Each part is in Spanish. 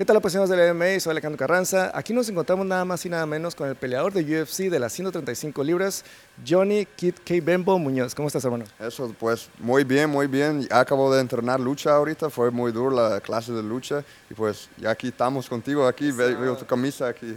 ¿Qué tal apasionados del MMA? Soy Alejandro Carranza. Aquí nos encontramos nada más y nada menos con el peleador de UFC de las 135 libras, Johnny Kid K. Bembo Muñoz. ¿Cómo estás, hermano? Eso, pues muy bien, muy bien. Acabo de entrenar lucha ahorita, fue muy duro la clase de lucha y pues ya aquí estamos contigo, aquí veo tu camisa aquí.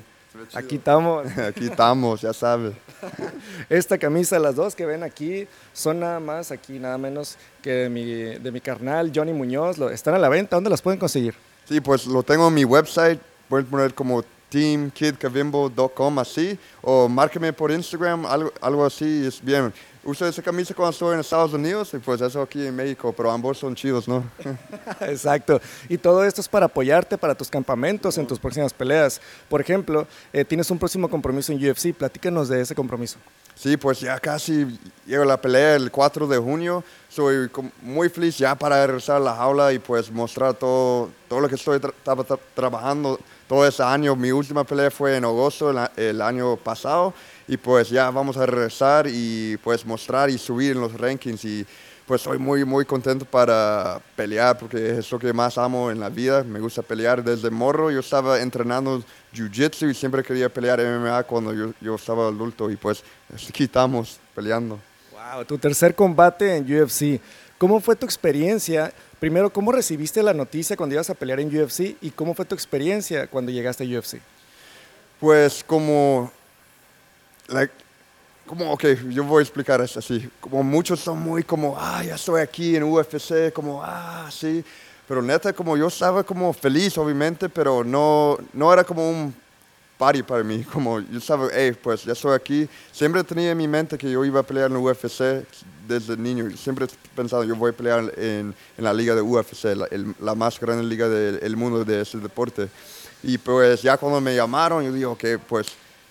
Aquí estamos. aquí estamos, ya sabes. Esta camisa, las dos que ven aquí, son nada más, aquí nada menos que de mi, de mi carnal Johnny Muñoz. Están a la venta, ¿dónde las pueden conseguir? Sí, pues lo tengo en mi website. Pueden poner como teamkidcavimbo.com así. O márqueme por Instagram, algo, algo así. Es bien. Uso esa camisa cuando estoy en Estados Unidos y pues eso aquí en México, pero ambos son chidos, ¿no? Exacto. Y todo esto es para apoyarte para tus campamentos, en tus próximas peleas. Por ejemplo, eh, tienes un próximo compromiso en UFC. Platícanos de ese compromiso. Sí, pues ya casi llega la pelea el 4 de junio. Soy muy feliz ya para regresar a la jaula y pues mostrar todo, todo lo que estoy trabajando todo ese año. Mi última pelea fue en agosto el, año pasado y pues ya vamos a regresar y pues mostrar y subir en los rankings y pues estoy muy muy contento para pelear porque es lo que más amo en la vida. Me gusta pelear desde morro. Yo estaba entrenando jiu-jitsu y siempre quería pelear MMA cuando yo, yo estaba adulto y pues aquí estamos peleando. Wow, tu tercer combate en UFC. ¿Cómo fue tu experiencia? Primero, ¿cómo recibiste la noticia cuando ibas a pelear en UFC y cómo fue tu experiencia cuando llegaste a UFC? Pues como, como, ok, yo voy a explicar esto así. Como muchos son muy como, ah, ya estoy aquí en UFC, como, ah, sí. Pero neta, como yo estaba como feliz, obviamente, pero no, no era como un party para mí. Como yo estaba, hey, pues ya estoy aquí. Siempre tenía en mi mente que yo iba a pelear en UFC desde niño. Siempre he pensado, yo voy a pelear en, en la liga de UFC, la, la más grande liga del mundo de ese deporte. Y pues ya cuando me llamaron, yo digo que pues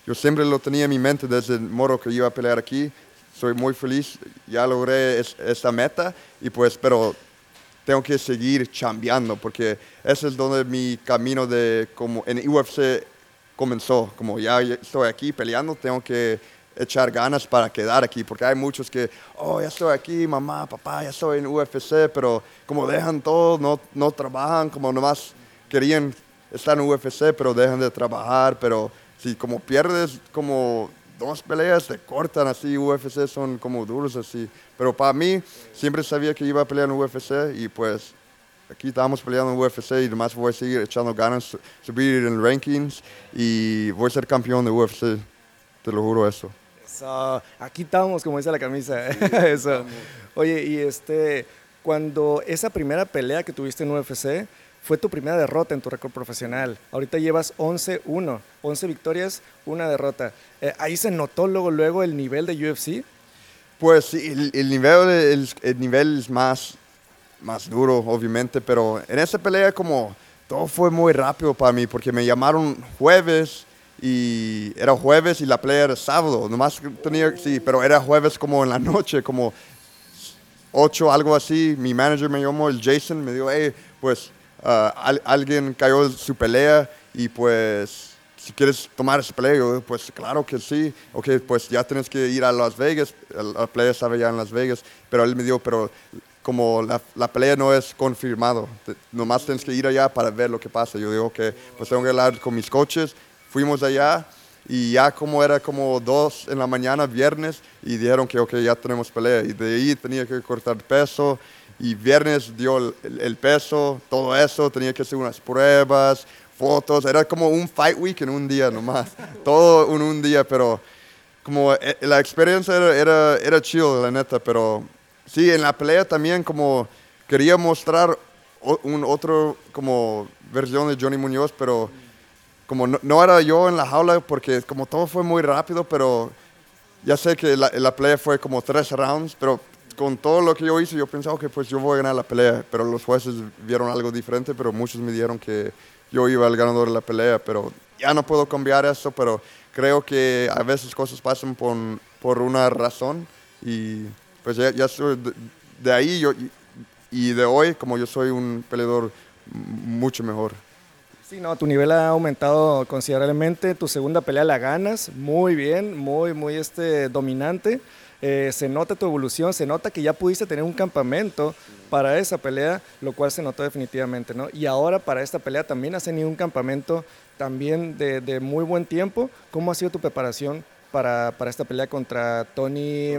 yo siempre lo tenía en mi mente desde el moro que iba a pelear aquí. Soy muy feliz, ya logré esta meta y pues, pero tengo que seguir chambeando porque ese es donde mi camino de como en UFC comenzó. Como ya estoy aquí peleando, tengo que echar ganas para quedar aquí, porque hay muchos que, oh, ya estoy aquí, mamá, papá, ya estoy en UFC, pero como dejan todo, no, no trabajan, como nomás querían estar en UFC, pero dejan de trabajar, pero si como pierdes como dos peleas, te cortan así, UFC son como duros así. Pero para mí, siempre sabía que iba a pelear en UFC y pues aquí estamos peleando en UFC y además voy a seguir echando ganas, subir en rankings y voy a ser campeón de UFC, te lo juro eso. Eso, aquí estamos, como dice la camisa. eso. Oye, y este, cuando esa primera pelea que tuviste en UFC, fue tu primera derrota en tu récord profesional. Ahorita llevas 11-1, 11 victorias, una derrota. Eh, ahí se notó luego, luego el nivel de UFC. Pues el, el nivel, el, el, nivel es más, más duro, obviamente, pero en esa pelea como todo fue muy rápido para mí porque me llamaron jueves y era jueves y la pelea era sábado. Nomás tenía, sí, pero era jueves como en la noche, como 8, algo así. Mi manager me llamó, el Jason, me dijo, hey, pues Ah, alguien cayó su pelea y pues si quieres tomar esa pelea, pues claro que sí, ok, pues ya tienes que ir a Las Vegas, la pelea estaba ya en Las Vegas, pero él me dijo, pero como la, la pelea no es confirmado, nomás tienes que ir allá para ver lo que pasa. Yo digo que pues tengo que hablar con mis coaches, fuimos allá y ya como era como dos en la mañana, viernes, y dijeron que ok, ya tenemos pelea, y de ahí tenía que cortar peso, y viernes dio el, peso, todo eso, tenía que hacer unas pruebas, fotos, era como un fight week en un día nomás, todo en un día, pero como eh, la experiencia era, era, era chido, la neta, pero sí, en la pelea también como quería mostrar un otro como versión de Johnny Muñoz, pero como no, era yo en la jaula porque como todo fue muy rápido, pero ya sé que la, la pelea fue como tres rounds, pero con todo lo que yo hice, yo pensaba que pues yo voy a ganar la pelea, pero los jueces vieron algo diferente, pero muchos me dijeron que yo iba al ganador de la pelea, pero ya no puedo cambiar eso, pero creo que a veces cosas pasan por, por una razón y pues ya, ya soy de, ahí yo, y de hoy como yo soy un peleador mucho mejor. Sí, no, tu nivel ha aumentado considerablemente, tu segunda pelea la ganas, muy bien, muy, muy este, dominante. eh, se nota tu evolución, se nota que ya pudiste tener un campamento para esa pelea, lo cual se notó definitivamente, ¿no? Y ahora para esta pelea también has tenido un campamento también de, muy buen tiempo. ¿Cómo ha sido tu preparación para, para esta pelea contra Tony,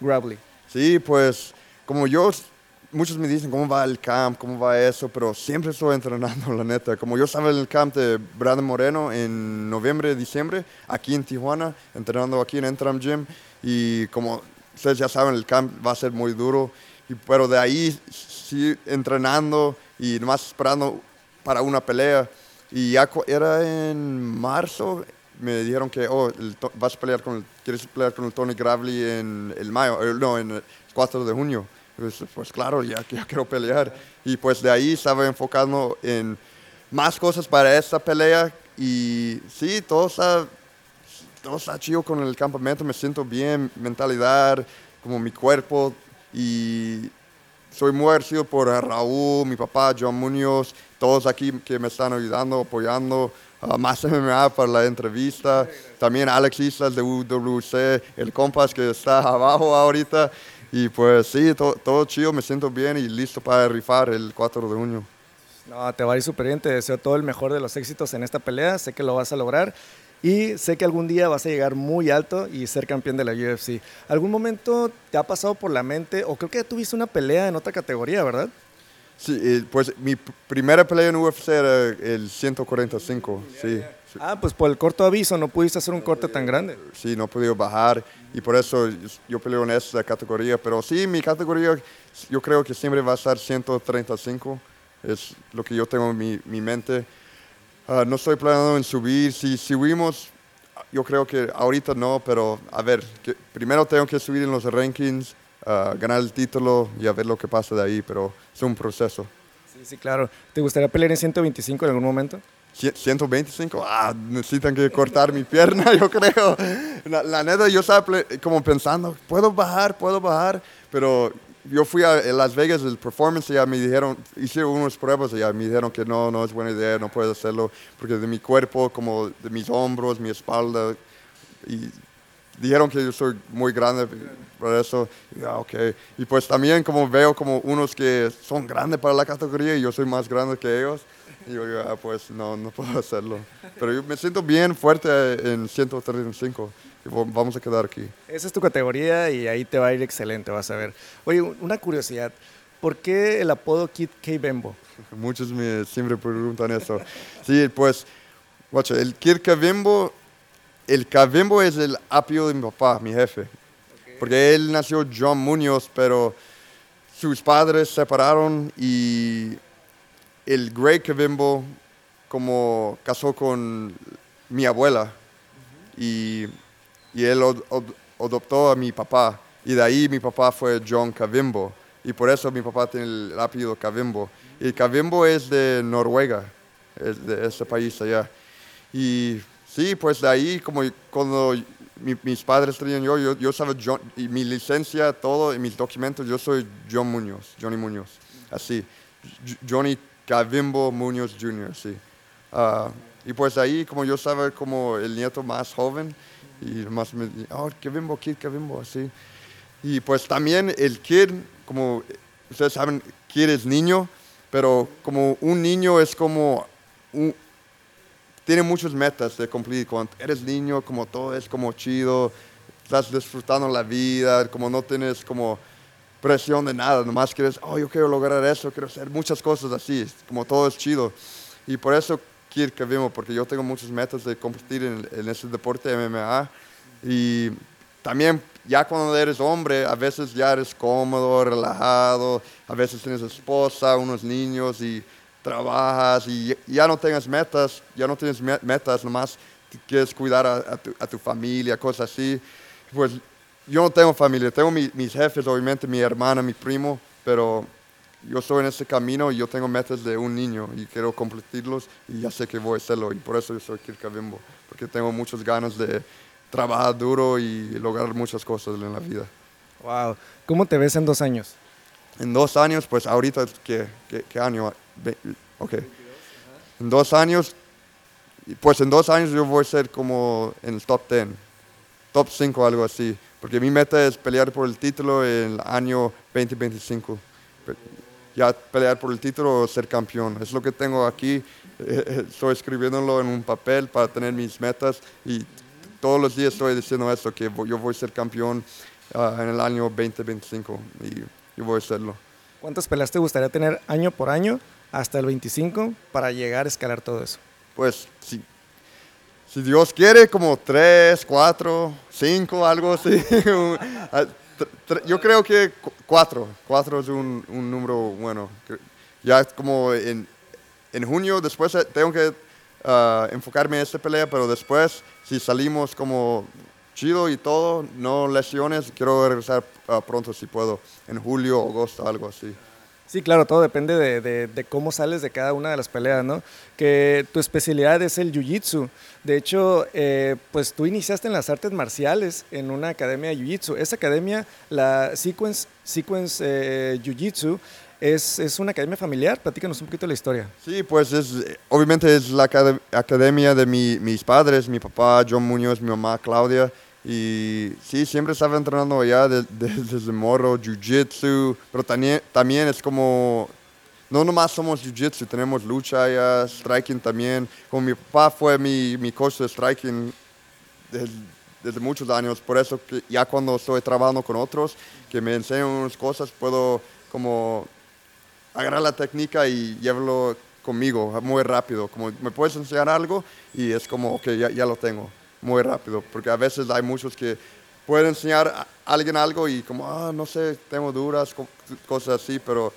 Tony Sí, pues como yo muchos me dicen cómo va el camp, cómo va eso, pero siempre estoy entrenando, la neta. Como yo estaba en el camp de Brandon Moreno en noviembre, diciembre, aquí en Tijuana, entrenando aquí en Entram Gym. Y como ustedes ya saben, el camp va a ser muy duro. Y, pero de ahí sí entrenando y más esperando para una pelea. Y ya era en marzo, me dijeron que, oh, vas a pelear con quieres pelear con el Tony Gravely en el mayo, eh, no, en el 4 de junio. Pues, pues, claro, ya, ya, quiero pelear. Y pues de ahí estaba enfocando en más cosas para esta pelea. Y sí, todo está, todo está chido con el campamento, me siento bien, mentalidad, como mi cuerpo. Y soy muy agradecido por Raúl, mi papá, John Muñoz, todos aquí que me están ayudando, apoyando. Uh, más MMA para la entrevista. También Alex Islas de UWC, el compas que está abajo ahorita. Y pues sí, todo chido, me siento bien y listo para rifar el 4 de junio. No, te va a ir súper bien, te deseo todo el mejor de los éxitos en esta pelea, sé que lo vas a lograr y sé que algún día vas a llegar muy alto y ser campeón de la UFC. ¿Algún momento te ha pasado por la mente, o creo que tuviste una pelea en otra categoría, verdad? Sí, eh, pues mi primera pelea en UFC era el 145, sí. Ah, pues por el corto aviso no pudiste hacer un corte tan grande. Sí, no podido bajar y por eso yo peleo en esa categoría. Pero sí, mi categoría yo creo que siempre va a estar 135. Es lo que yo tengo en mi, mi mente. Ah, no estoy planeando en subir. Si subimos, yo creo que ahorita no, pero a ver, que primero tengo que subir en los rankings, uh, ganar el título y a ver lo que pasa de ahí, pero es un proceso. Sí, sí, claro. ¿Te gustaría pelear en 125 en algún momento? 125, ah, necesitan que cortar mi pierna, yo creo. La, neta, yo estaba como pensando, puedo bajar, puedo bajar, pero yo fui a Las Vegas, el performance, y ya me dijeron, hice unas pruebas y ya me dijeron que no, no es buena idea, no puedo hacerlo, porque de mi cuerpo, como de mis hombros, mi espalda, y dijeron que yo soy muy grande por eso, ya, ok. Y pues también como veo como unos que son grandes para la categoría y yo soy más grande que ellos, y yo digo, ah, pues no, no puedo hacerlo. Pero yo me siento bien fuerte en 135. Y vamos a quedar aquí. Esa es tu categoría y ahí te va a ir excelente, vas a ver. Oye, una curiosidad. ¿Por qué el apodo Kid K. Bembo? Muchos me siempre preguntan eso. Sí, pues, watch, el Kid Bembo, el Bembo es el apio de mi papá, mi jefe. Porque él nació John Muñoz, pero sus padres se separaron y el Greg Kevimbo como casó con mi abuela. Y, y, él adoptó a mi papá. Y de ahí mi papá fue John Kavimbo y por eso mi papá tiene el apellido Kavimbo y Kavimbo es de Noruega es de ese país allá. Y sí pues de ahí como cuando mis padres tenían yo, yo, yo y mi licencia, todo, y mis documentos, yo soy John Muñoz, Johnny Muñoz, así. Johnny Cavimbo Muñoz Jr., sí. Ah, y pues ahí, como yo estaba como el nieto más joven, y más me oh, Cavimbo, Kid Cavimbo, así. Y pues también el Kid, como ustedes saben, Kid es niño, pero como un niño es como, tiene muchas metas de cumplir. Cuando eres niño, como todo es como chido, estás disfrutando la vida, como no tienes como presión de nada, nomás quieres, oh, yo quiero lograr eso, quiero hacer muchas cosas así, como todo es chido. Y por eso quiero que vimos, porque yo tengo muchas metas de competir en, en ese deporte MMA. Y también ya cuando eres hombre, a veces ya eres cómodo, relajado, a veces tienes esposa, unos niños y trabajas y ya no tienes metas, ya no tienes metas, nomás quieres cuidar a, tu, a tu familia, cosas así. Pues yo no tengo familia, tengo mis jefes, obviamente, mi hermana, mi primo, pero yo estoy en ese camino y yo tengo metas de un niño y quiero completarlos y ya sé que voy a hacerlo y por eso yo soy Kirkabimbo, porque tengo muchas ganas de trabajar duro y lograr muchas cosas en la vida. Wow, ¿cómo te ves en dos años? En dos años, pues ahorita, ¿qué, qué, año? Ok. En dos años, pues en dos años yo voy a ser como en el top 10, top 5, algo así porque mi meta es pelear por el título en el año 2025. Ya pelear por el título o ser campeón. Es lo que tengo aquí. Estoy escribiéndolo en un papel para tener mis metas y todos los días estoy diciendo esto, que yo voy a ser campeón ah, en el año 2025 y yo voy a serlo. ¿Cuántas peleas te gustaría tener año por año hasta el 25 para llegar a escalar todo eso? Pues si, si Dios quiere, como tres, cuatro, cinco, algo así. Ah, yo creo que cuatro, cuatro es un, un número bueno. Ya como en, en junio, después eh, tengo que uh, enfocarme en esta pelea, pero después, si salimos como chido y todo, no lesiones, quiero regresar uh, pronto si puedo, en julio, agosto, algo así. Sí, claro, todo depende de, de, cómo sales de cada una de las peleas, ¿no? Que tu especialidad es el jiu-jitsu. De hecho, eh, pues tú iniciaste en las artes marciales en una academia de jiu-jitsu. Esa academia, la Sequence, Sequence eh, Jiu-Jitsu, es, es, una academia familiar. Platícanos un poquito la historia. Sí, pues es, obviamente es la academia de mi, mis padres, mi papá John Muñoz, mi mamá Claudia. Y sí, siempre estaba entrenando allá desde morro, jiu-jitsu, pero también, también es como, no nomás somos jiu-jitsu, tenemos lucha allá, striking también. Como mi papá fue mi, mi coach de striking desde, muchos años, por eso que ya cuando estoy trabajando con otros que me enseñan unas cosas, puedo como agarrar la técnica y llevarlo conmigo muy rápido. Como me puedes enseñar algo y es como, ok, ya, ya lo tengo muy rápido, porque a veces hay muchos que pueden enseñar a alguien algo y como, ah, no sé, tengo dudas, cosas así, pero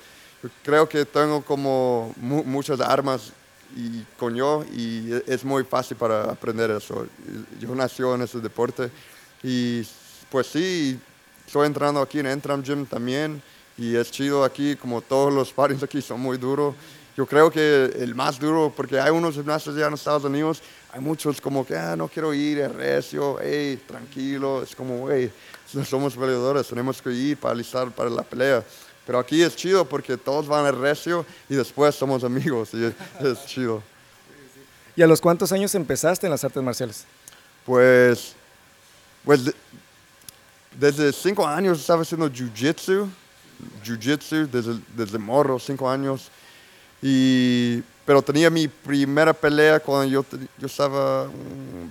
creo que tengo como muchas armas y con yo y e, es muy fácil para aprender eso. Yo nací en ese deporte y pues sí, estoy entrando aquí en Entram Gym también y es chido aquí, como todos los sparrings aquí son muy duros. Yo creo que el más duro, porque hay unos gimnasios ya en Estados Unidos hay muchos como que, ah, no quiero ir, es recio, hey, tranquilo, es como, hey, somos peleadores, tenemos que ir para alistar para la pelea. Pero aquí es chido porque todos van al recio y después somos amigos y es, chido. ¿Y a los cuántos años empezaste en las artes marciales? Pues, pues desde cinco años estaba haciendo jiu-jitsu, jiu-jitsu desde, desde morro, cinco años. Y pero tenía mi primera pelea cuando yo, yo estaba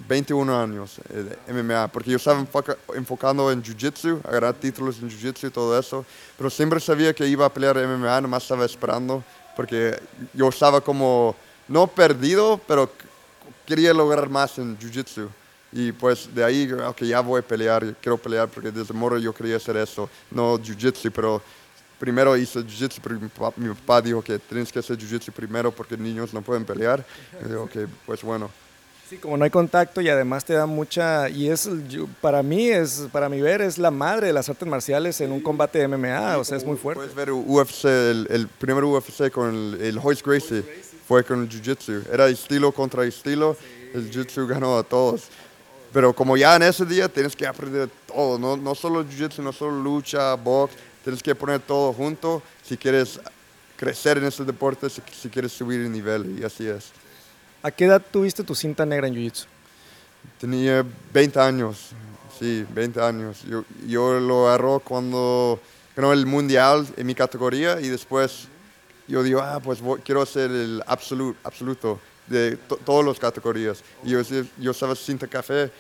21 años eh, de MMA, porque yo estaba enfocando en Jiu-Jitsu, agarrar títulos en Jiu-Jitsu y todo eso, pero siempre sabía que iba a pelear MMA, nomás estaba esperando, porque yo estaba como, no perdido, pero quería lograr más en Jiu-Jitsu. Y pues de ahí, ok, ya voy a pelear, quiero pelear, porque desde moro yo quería hacer eso, no Jiu-Jitsu, pero primero hice jiu-jitsu, mi, papá dijo que tienes que hacer jiu-jitsu primero porque niños no pueden pelear. Y digo, ok, pues bueno. Sí, como no hay contacto y además te da mucha, y es, para mí, es, para mi ver, es la madre de las artes marciales en un combate de MMA, o sea, es muy fuerte. Puedes ver UFC, el, primer UFC con el, el Hoist Gracie, fue con el jiu-jitsu, era estilo contra estilo, el jiu-jitsu ganó a todos. Pero como ya en ese día tienes que aprender todo, no, no solo jiu-jitsu, no solo lucha, box, Tienes que poner todo junto si quieres crecer en este deporte, si, quieres subir el nivel, y así es. ¿A qué edad tuviste tu cinta negra en Jiu-Jitsu? Tenía 20 años, sí, 20 años. Yo, yo lo agarró cuando ganó el mundial en mi categoría y después yo digo, ah, pues quiero hacer el absoluto, absoluto de todas las categorías. Y yo, yo estaba cinta café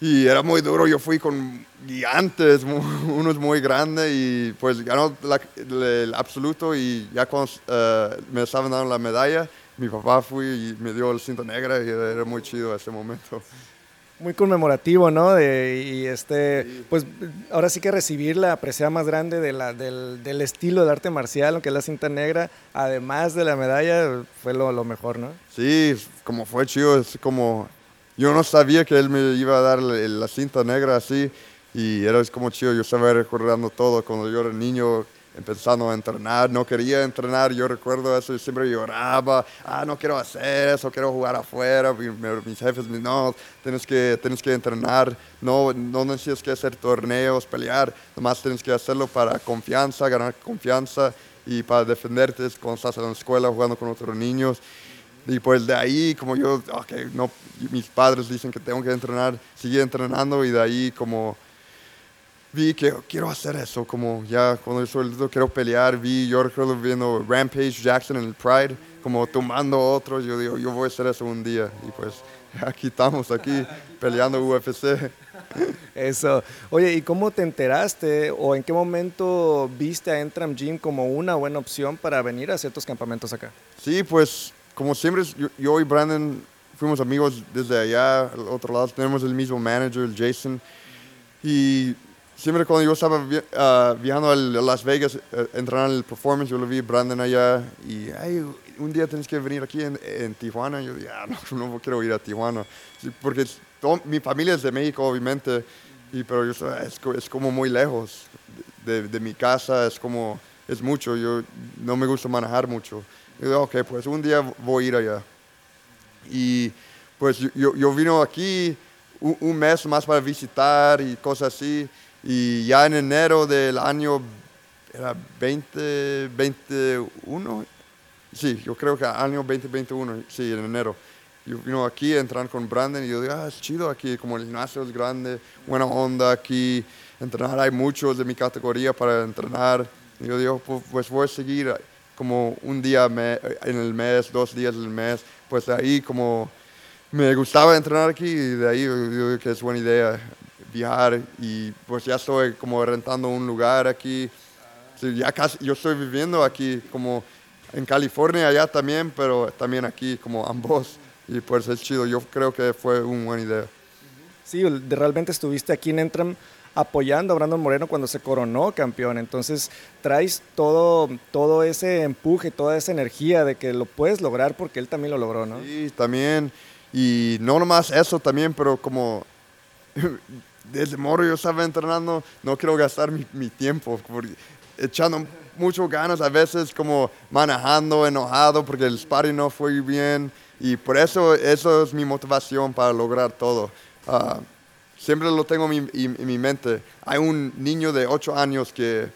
y era muy duro, yo fui con gigantes, unos muy grandes y pues ganó el absoluto y ya cuando eh, me estaban dando la medalla, mi papá fue y me dio el cinto negra y era, muy chido ese momento. Muy conmemorativo, ¿no? y este, pues ahora sí que recibir la apreciación más grande de la, del, del, estilo de arte marcial, que es la cinta negra, además de la medalla, fue lo, lo mejor, ¿no? Sí, como fue chido, es como yo no sabía que él me iba a dar la, cinta negra así y era como chido, yo estaba recordando todo cuando yo era niño empezando a entrenar, no quería entrenar, yo recuerdo eso y siempre lloraba, ah, no quiero hacer eso, quiero jugar afuera, mis jefes me no, tienes que, tienes que entrenar, no, no necesitas que hacer torneos, pelear, nomás tienes que hacerlo para confianza, ganar confianza y para defenderte cuando estás en la escuela jugando con otros niños. Y pues de ahí, como yo, okay, no, mis padres dicen que tengo que entrenar, seguí entrenando y de ahí como vi que quiero hacer eso, como ya cuando yo soy adulto quiero pelear, vi, yo recuerdo viendo Rampage Jackson en el Pride, como tomando otros, yo digo, yo voy a hacer eso un día, y pues aquí estamos, aquí peleando UFC. Eso. Oye, ¿y cómo te enteraste o en qué momento viste a Entram Gym como una buena opción para venir a ciertos campamentos acá? Sí, pues como siempre, yo, y Brandon fuimos amigos desde allá, al otro lado, tenemos el mismo manager, el Jason, y siempre cuando yo estaba ah, viajando a Las Vegas, uh, entrenando en el performance, yo lo vi Brandon allá y un día tienes que venir aquí en, Tijuana. Yo dije, ah, no, no quiero ir a Tijuana, porque mi familia es de México, obviamente, y, pero es, es, como muy lejos de, de, mi casa, es como, es mucho, yo no me gusta manejar mucho. Y dije, ok, pues un día voy a ir allá. Y pues yo, yo vino aquí un, un mes más para visitar y cosas así, y ya en enero del año, era 2021, sí, yo creo que año 2021, sí, en enero yo vino aquí a entrar con Brandon y yo digo, ah, es chido aquí, como el gimnasio es grande, buena onda aquí, entrenar, hay muchos de mi categoría para entrenar. Y yo digo, pues voy a seguir como un día en el mes, dos días en el mes, pues ahí como me gustaba entrenar aquí y de ahí que es buena idea viajar y pues ya estoy como rentando un lugar aquí. ya casi, yo estoy viviendo aquí como en California allá también, pero también aquí como ambos y pues es chido. Yo creo que fue una buena idea. Sí, realmente estuviste aquí en Entram apoyando a Brandon Moreno cuando se coronó campeón. Entonces traes todo, todo ese empuje, toda esa energía de que lo puedes lograr porque él también lo logró, ¿no? Sí, también. Y no nomás eso también, pero como desde moro yo estaba entrenando, no quiero gastar mi, mi tiempo, echando mucho ganas, a veces como manejando, enojado porque el sparring no fue bien y por eso, eso es mi motivación para lograr todo. Ah, siempre lo tengo en mi, mente. Hay un niño de 8 años que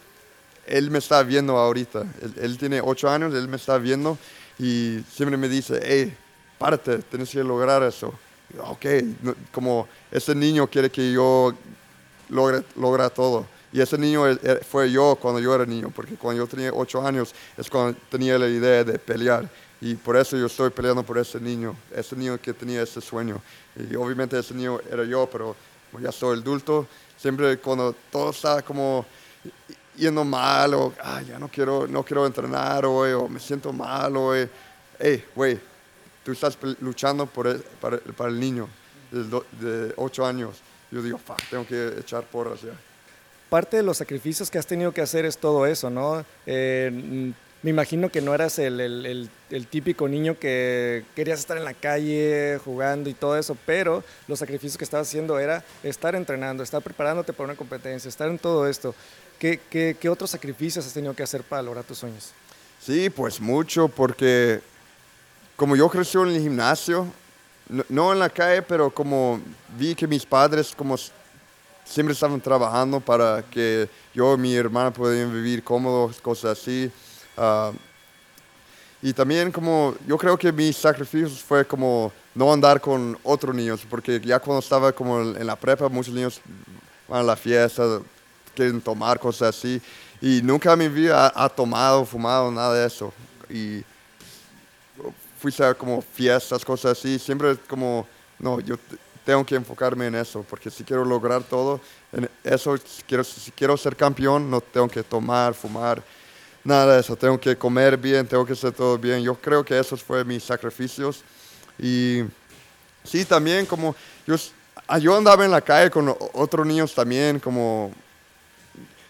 él me está viendo ahorita. Él, tiene 8 años, él me está viendo y siempre me dice, hey, párate, tienes que lograr eso. ok, como ese niño quiere que yo logre, logre todo. Y ese niño fue yo cuando yo era niño, porque cuando yo tenía 8 años es cuando tenía la idea de pelear. Y por eso yo estoy peleando por ese niño, ese niño que tenía ese sueño. Y obviamente ese niño era yo, pero ya soy adulto, siempre cuando todo está como yendo mal o ah, ya no quiero, no quiero entrenar hoy o me siento mal hoy, hey, güey, tú estás luchando por el, para, para, el niño de, 8 años. Yo digo, tengo que echar porras ya. Parte de los sacrificios que has tenido que hacer es todo eso, ¿no? Eh, me imagino que no eras el, el, el, típico niño que querías estar en la calle jugando y todo eso, pero los sacrificios que estabas haciendo era estar entrenando, estar preparándote para una competencia, estar en todo esto. ¿Qué, qué, qué otros sacrificios has tenido que hacer para lograr tus sueños? Sí, pues mucho, porque como yo crecí en el gimnasio, no, no, en la calle, pero como vi que mis padres como siempre estaban trabajando para que yo y mi hermana pudieran vivir cómodos, cosas así Ah, y también como yo creo que mi sacrificio fue como no andar con otros niños, porque ya cuando estaba como en la prepa, muchos niños van a la fiesta, quieren tomar cosas así, y nunca en mi vida ha, tomado, fumado, nada de eso. Y fui a como fiestas, cosas así, siempre como, no, yo tengo que enfocarme en eso, porque si quiero lograr todo, en eso, quiero, si quiero ser campeón, no tengo que tomar, fumar nada de eso, tengo que comer bien, tengo que hacer todo bien. Yo creo que esos fueron mis sacrificios. Y sí, también como yo, ah, yo andaba en la calle con otros niños también, como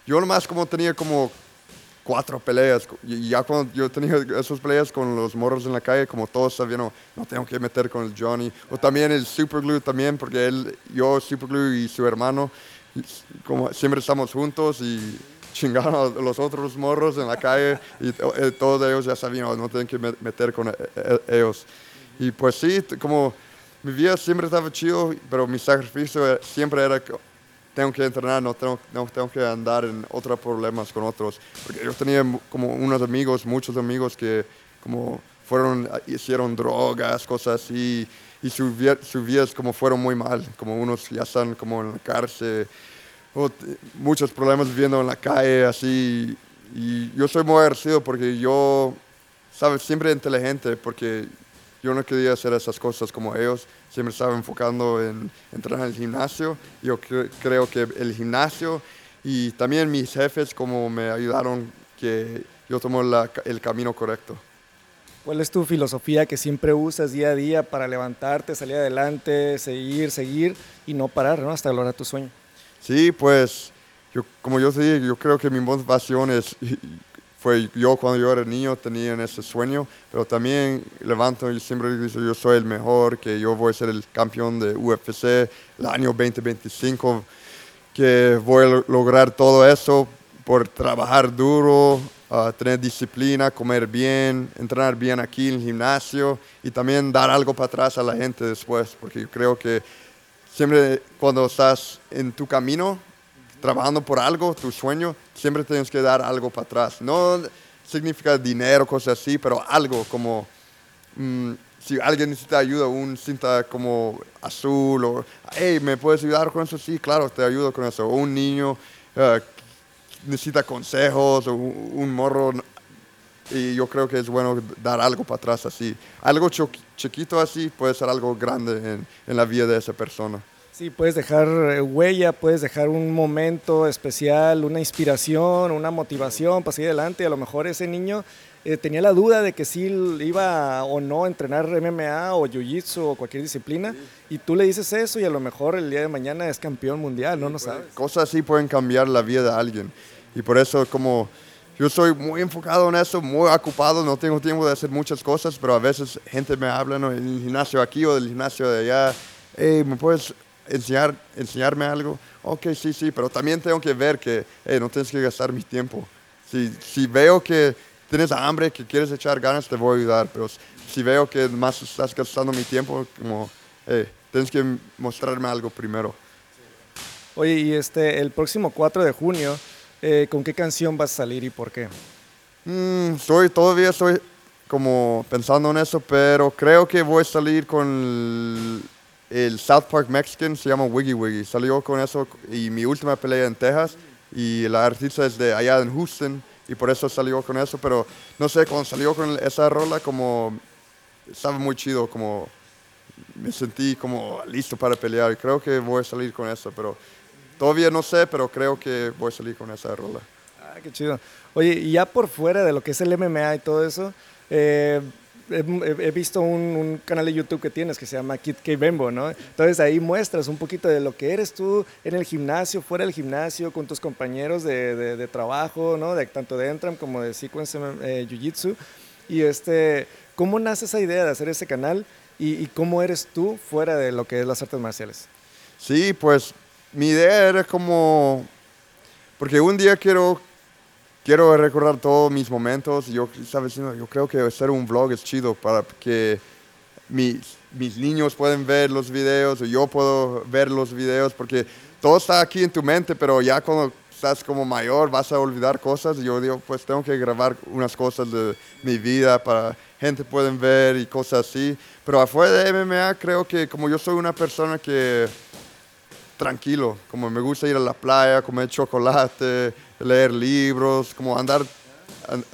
yo nomás como tenía como cuatro peleas. Y ya cuando yo tenía esas peleas con los morros en la calle, como todos sabían, no, no tengo que meter con el Johnny. O también el Superglue también, porque él, yo, Superglue y su hermano, como siempre estamos juntos y chingaron a los otros morros en la calle y eh, todos ellos ya sabían, no tienen que meter con eh, eh, ellos. Y pues sí, como mi vida siempre estaba chido, pero mi sacrificio siempre era que tengo que entrenar, no tengo, no tengo que andar en otros problemas con otros. Porque yo tenía como unos amigos, muchos amigos que como fueron, hicieron drogas, cosas así, y sus vidas como fueron muy mal, como unos ya están como en la cárcel, muchos problemas viviendo en la calle, así. Y yo soy muy agradecido porque yo, ¿sabes? Siempre inteligente, porque yo no quería hacer esas cosas como ellos. Siempre estaba enfocando en entrar al gimnasio. Yo creo que el gimnasio y también mis jefes como me ayudaron que yo tomo el camino correcto. ¿Cuál es tu filosofía que siempre usas día a día para levantarte, salir adelante, seguir, seguir y no parar ¿no? hasta lograr tu sueño? Sí, pues yo, como yo dije, yo creo que mi motivación es, fue yo cuando yo era niño tenía ese sueño, pero también levanto y siempre digo yo soy el mejor, que yo voy a ser el campeón de UFC el año 2025, que voy a lograr todo eso por trabajar duro, tener disciplina, comer bien, entrenar bien aquí en el gimnasio y también dar algo para atrás a la gente después, porque yo creo que siempre cuando estás en tu camino, trabajando por algo, tu sueño, siempre tienes que dar algo para atrás. No significa dinero, cosas así, pero algo como... Mm, si alguien necesita ayuda, un cinta como azul o, hey, ¿me puedes ayudar con eso? Sí, claro, te ayudo con eso. O un niño uh, necesita consejos o un morro y yo creo que es bueno dar algo para atrás así. Algo chiquito así puede ser algo grande en, en, la vida de esa persona. Sí, puedes dejar eh, huella, puedes dejar un momento especial, una inspiración, una motivación para seguir adelante. A lo mejor ese niño eh, tenía la duda de que si iba o no a entrenar MMA o Jiu-Jitsu o cualquier disciplina. Y tú le dices eso y a lo mejor el día de mañana es campeón mundial, ¿no? No sabes. Cosas así pueden cambiar la vida de alguien. Y por eso como yo soy muy enfocado en eso, muy ocupado, no tengo tiempo de hacer muchas cosas, pero a veces gente me habla ¿no? en el gimnasio aquí o del gimnasio de allá, hey, ¿me puedes enseñar, enseñarme algo? Ok, sí, sí, pero también tengo que ver que hey, no tienes que gastar mi tiempo. Si, si veo que tienes hambre, que quieres echar ganas, te voy a ayudar, pero si veo que más estás gastando mi tiempo, como, hey, tienes que mostrarme algo primero. Oye, y este, el próximo 4 de junio, eh, ¿con qué canción vas a salir y por qué? Mm, todavía estoy como pensando en eso, pero creo que voy a salir con el, South Park Mexican, se llama Wiggy Wiggy. Salió con eso y mi última pelea en Texas y la artista es de allá en Houston y por eso salió con eso, pero no sé, cuando salió con esa rola como estaba muy chido, como me sentí como listo para pelear. Creo que voy a salir con eso, pero Todavía no sé, pero creo que voy a salir con esa rola. Ah, qué chido. Oye, y ya por fuera de lo que es el MMA y todo eso, eh, he, visto un, canal de YouTube que tienes que se llama Kid K Bembo, ¿no? Entonces ahí muestras un poquito de lo que eres tú en el gimnasio, fuera del gimnasio, con tus compañeros de, de, trabajo, ¿no? De, tanto de Entram como de Sequence eh, Jiu Jitsu. Y este, ¿cómo nace esa idea de hacer ese canal y, y cómo eres tú fuera de lo que es las artes marciales? Sí, pues mi idea era como, porque un día quiero, quiero recordar todos mis momentos. Yo, ¿sabes? yo creo que hacer un vlog es chido para que mis, mis niños puedan ver los videos o yo puedo ver los videos, porque todo está aquí en tu mente, pero ya cuando estás como mayor vas a olvidar cosas. Y yo digo, pues tengo que grabar unas cosas de mi vida para gente pueden ver y cosas así. Pero afuera de MMA creo que como yo soy una persona que tranquilo, como me gusta ir a la playa, comer chocolate, leer libros, como andar,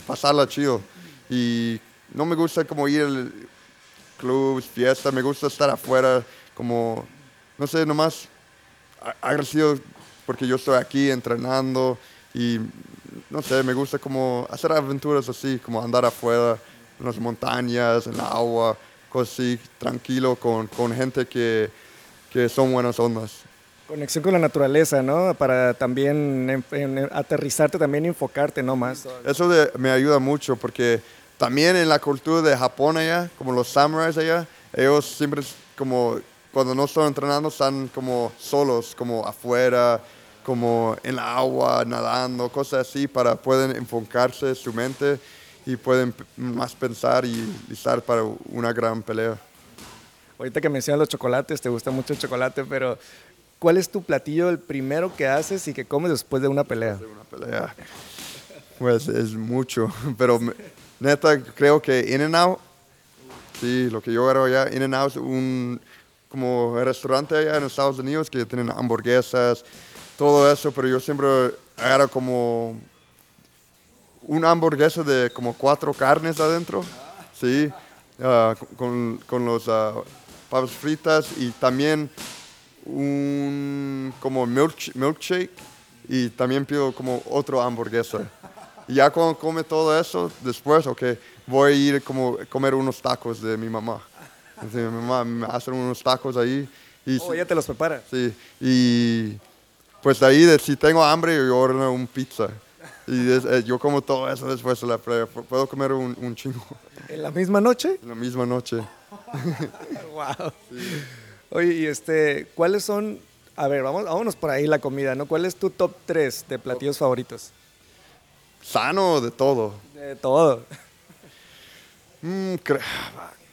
pasarla chido. Y no me gusta como ir al clubs, fiesta, me gusta estar afuera, como, no sé, nomás agradecido porque yo estoy aquí entrenando y, no sé, me gusta como hacer aventuras así, como andar afuera, en las montañas, en el agua, cosas así, tranquilo, con, con gente que, que son buenas ondas. Conexión con la naturaleza, ¿no? Para también aterrizarte, también enfocarte, ¿no? Más. Eso me ayuda mucho porque también en la cultura de Japón allá, como los samuráis allá, ellos siempre como cuando no están entrenando están como solos, como afuera, como en la agua, nadando, cosas así, para pueden enfocarse su mente y pueden más pensar y estar para una gran pelea. Ahorita que mencionas los chocolates, te gusta mucho el chocolate, pero ¿Cuál es tu platillo el primero que haces y que comes después de una pelea? De una pelea. Pues es mucho, pero neta creo que In-N-Out, sí, lo que yo hago allá, In-N-Out es un como restaurante allá en Estados Unidos que tienen hamburguesas, todo eso, pero yo siempre agarro como una hamburguesa de como cuatro carnes adentro, sí, ah, con, con los ah, papas fritas y también un como milk, milkshake y también pido como otro hamburguesa. Y ya cuando come todo eso, después, ok, voy a ir como comer unos tacos de mi mamá. mi mamá me hace unos tacos ahí. Y, oh, ella te los prepara. Sí, y pues de ahí, de, si tengo hambre, yo ordeno un pizza. Y eh, yo como todo eso después de la prueba. Puedo comer un, un, chingo. ¿En la misma noche? En la misma noche. wow. Oye, y este, ¿cuáles son, a ver, vamos, vámonos por ahí la comida, ¿no? ¿Cuál es tu top 3 de platillos favoritos? Sano de todo. De todo. Mm,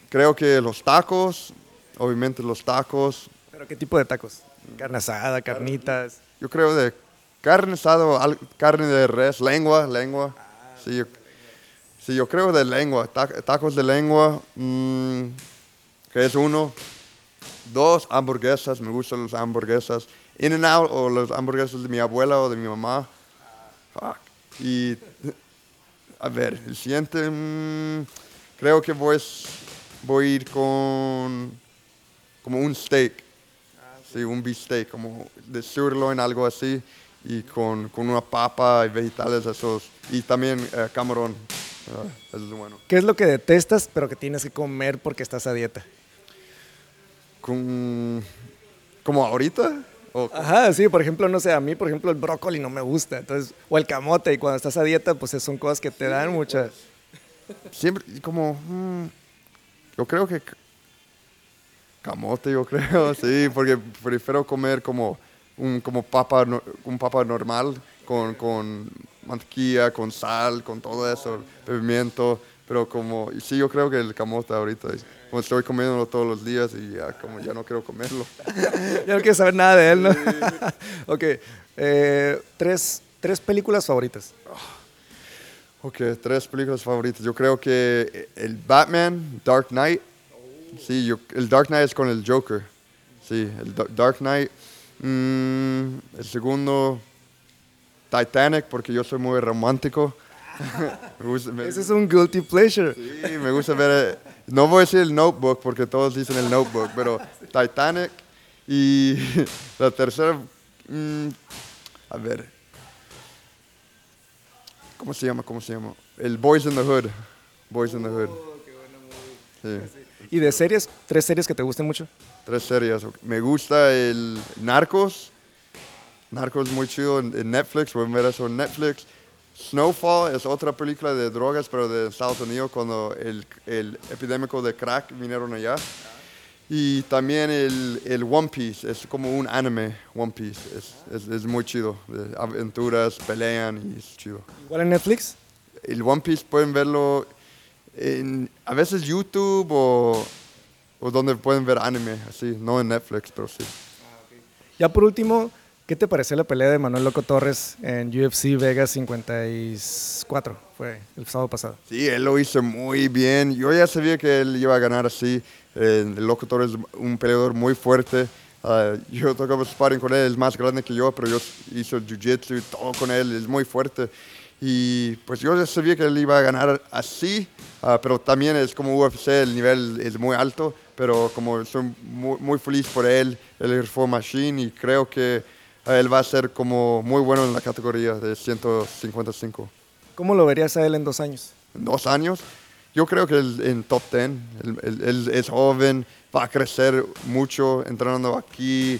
creo que los tacos, obviamente los tacos. ¿Pero qué tipo de tacos? Carne asada, carnitas. Yo creo de carne asada, carne de res, lengua, lengua. Sí, yo, sí, yo creo de lengua, tacos de lengua, mm, que es uno. Dos, hamburguesas, me gustan las hamburguesas. In and out o las hamburguesas de mi abuela o de mi mamá. Y, a ver, el siguiente, mm, creo que voy, voy a ir con como un steak. Sí, un beefsteak, como de sirloin, algo así, y con, con, una papa y vegetales esos, y también eh, camarón. Ah, eso es bueno. ¿Qué es lo que detestas pero que tienes que comer porque estás a dieta? Con, ¿Como ahorita? Ajá, sí, por ejemplo, no sé, a mí, por ejemplo, el brócoli no me gusta, entonces, o el camote, y cuando estás a dieta, pues son cosas que te dan muchas. Siempre, como, mm, yo creo que camote, yo creo, sí, porque prefiero comer como un como papa, un papa normal, con, con mantequilla, con sal, con todo eso, pimiento, pero como, sí, yo creo que el camote ahorita, como estoy comiéndolo todos los días y ya, como ya no quiero comerlo. ya no quiero saber nada de él, ¿no? ok, eh, tres, tres películas favoritas. Ok, tres películas favoritas. Yo creo que el Batman, Dark Knight, Sí, yo, el Dark Knight es con el Joker. Sí, el Dark Knight. Mm, el segundo, Titanic, porque yo soy muy romántico. Ese es un guilty pleasure. Sí, me gusta ver. No voy a decir el Notebook porque todos dicen el Notebook, pero Titanic. Y la tercera, mm, a ver. ¿Cómo se llama? ¿Cómo se llama? El Boys in the Hood. Boys in the Hood. Oh, sí. ¿Y de series? ¿Tres series que te gusten mucho? Tres series. Me gusta el Narcos. Narcos es muy chido en, Netflix. Pueden ver eso en Netflix. Snowfall es otra película de drogas, pero de Estados Unidos, cuando el, el epidémico de crack vinieron allá. Y también el, el, One Piece, es como un anime, One Piece. Es, es, es, muy chido. Aventuras, pelean y es chido. ¿Igual en Netflix? El One Piece pueden verlo en, a veces YouTube o, o, donde pueden ver anime, así, no en Netflix, pero sí. Ya por último, ¿qué te pareció la pelea de Manuel Loco Torres en UFC Vegas 54? Fue el sábado pasado. Sí, él lo hizo muy bien. Yo ya sabía que él iba a ganar así. el Loco Torres es un peleador muy fuerte. Uh, yo tocaba sparring con él, es más grande que yo, pero yo hice jiu-jitsu y todo con él, es muy fuerte. Y pues yo ya sabía que él iba a ganar así, ah, pero también es como UFC, el nivel es muy alto, pero como soy muy, feliz por él, él fue machine y creo que él va a ser como muy bueno en la categoría de 155. ¿Cómo lo verías a él en dos años? En dos años, yo creo que él, en top 10, él es joven, va a crecer mucho entrenando aquí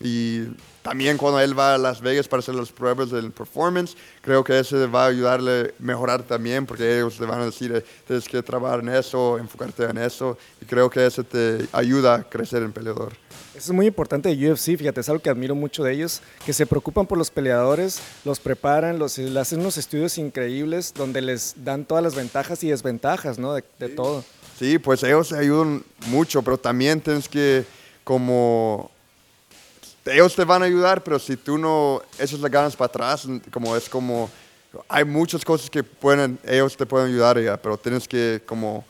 y también cuando él va a Las Vegas para hacer las pruebas del performance, creo que eso va a ayudarle a mejorar también, porque ellos le van a decir, eh, tienes que trabajar en eso, enfocarte en eso, y creo que eso te ayuda a crecer en peleador. Eso es muy importante de UFC, fíjate, es algo que admiro mucho de ellos, que se preocupan por los peleadores, los preparan, los, les hacen unos estudios increíbles donde les dan todas las ventajas y desventajas, ¿no? De, de todo. Sí, pues ellos ayudan mucho, pero también tienes que como ellos te van a ayudar, pero si tú no echas las ganas para atrás, como es como, hay muchas cosas que pueden, ellos te pueden ayudar ya, pero tienes que como,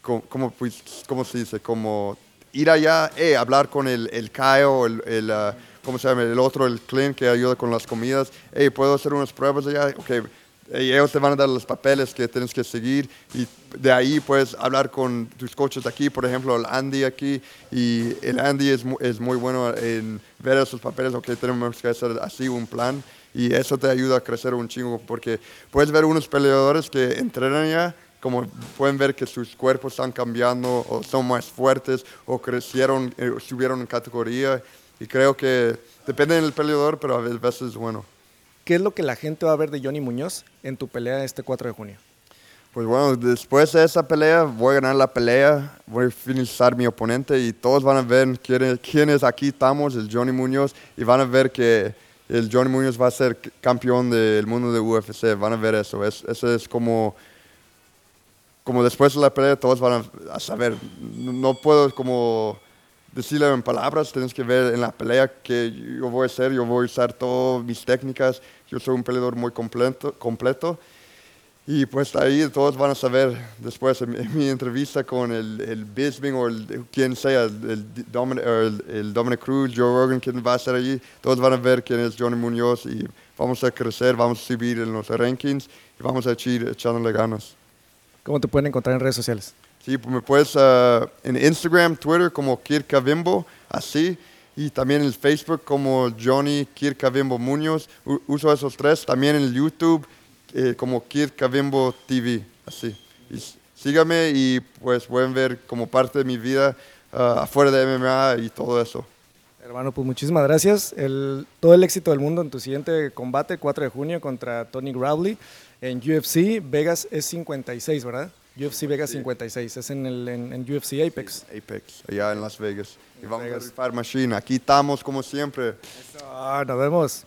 como, pues, ¿cómo se dice? Como ir allá, eh, hablar con el, el CAO, el, uh, ¿cómo se llama? El otro, el clean que ayuda con las comidas. Hey, ¿puedo hacer unas pruebas allá? Ok, ellos te van a dar los papeles que tienes que seguir y de ahí puedes hablar con tus coaches aquí, por ejemplo, el Andy aquí, y el Andy es, es muy bueno en ver esos papeles, ok, tenemos que hacer así un plan, y eso te ayuda a crecer un chingo, porque puedes ver unos peleadores que entrenan ya, como pueden ver que sus cuerpos están cambiando, o son más fuertes, o crecieron, eh, subieron en categoría, y creo que depende del peleador, pero a veces es bueno. ¿Qué es lo que la gente va a ver de Johnny Muñoz en tu pelea este 4 de junio? Pues bueno, después de esa pelea voy a ganar la pelea, voy a finalizar mi oponente y todos van a ver quién es, aquí estamos, el Johnny Muñoz, y van a ver que el Johnny Muñoz va a ser campeón del mundo de UFC, van a ver eso, eso es como, como después de la pelea todos van a, saber, no puedo como decirle en palabras, tienes que ver en la pelea que yo voy a hacer, yo voy a usar todas mis técnicas, yo soy un peleador muy completo, completo. Y pues ahí todos van a saber después en mi, entrevista con el, el Bisbing o el, quien sea, el, Dominic, el, Dominic Cruz, Joe Rogan, quien va a estar allí, todos van a ver quién es Johnny Muñoz y vamos a crecer, vamos a subir en los rankings y vamos a echar, echándole ganas. ¿Cómo te pueden encontrar en redes sociales? Sí, pues me puedes uh, en Instagram, Twitter como Kirkavimbo, así y también en Facebook como Johnny Kirkavimbo Muñoz. uso esos tres. También en YouTube eh, como Kirkavimbo TV, así. Y sígame y pues pueden ver como parte de mi vida uh, afuera de MMA y todo eso. Hermano, pues muchísimas gracias. El, todo el éxito del mundo en tu siguiente combate, 4 de junio contra Tony Growley en UFC. Vegas es 56, ¿verdad? UFC Vegas 56, es en, el, en, UFC Apex. Apex, allá en Las Vegas. Y vamos a rifar machine. Aquí estamos como siempre. nos vemos.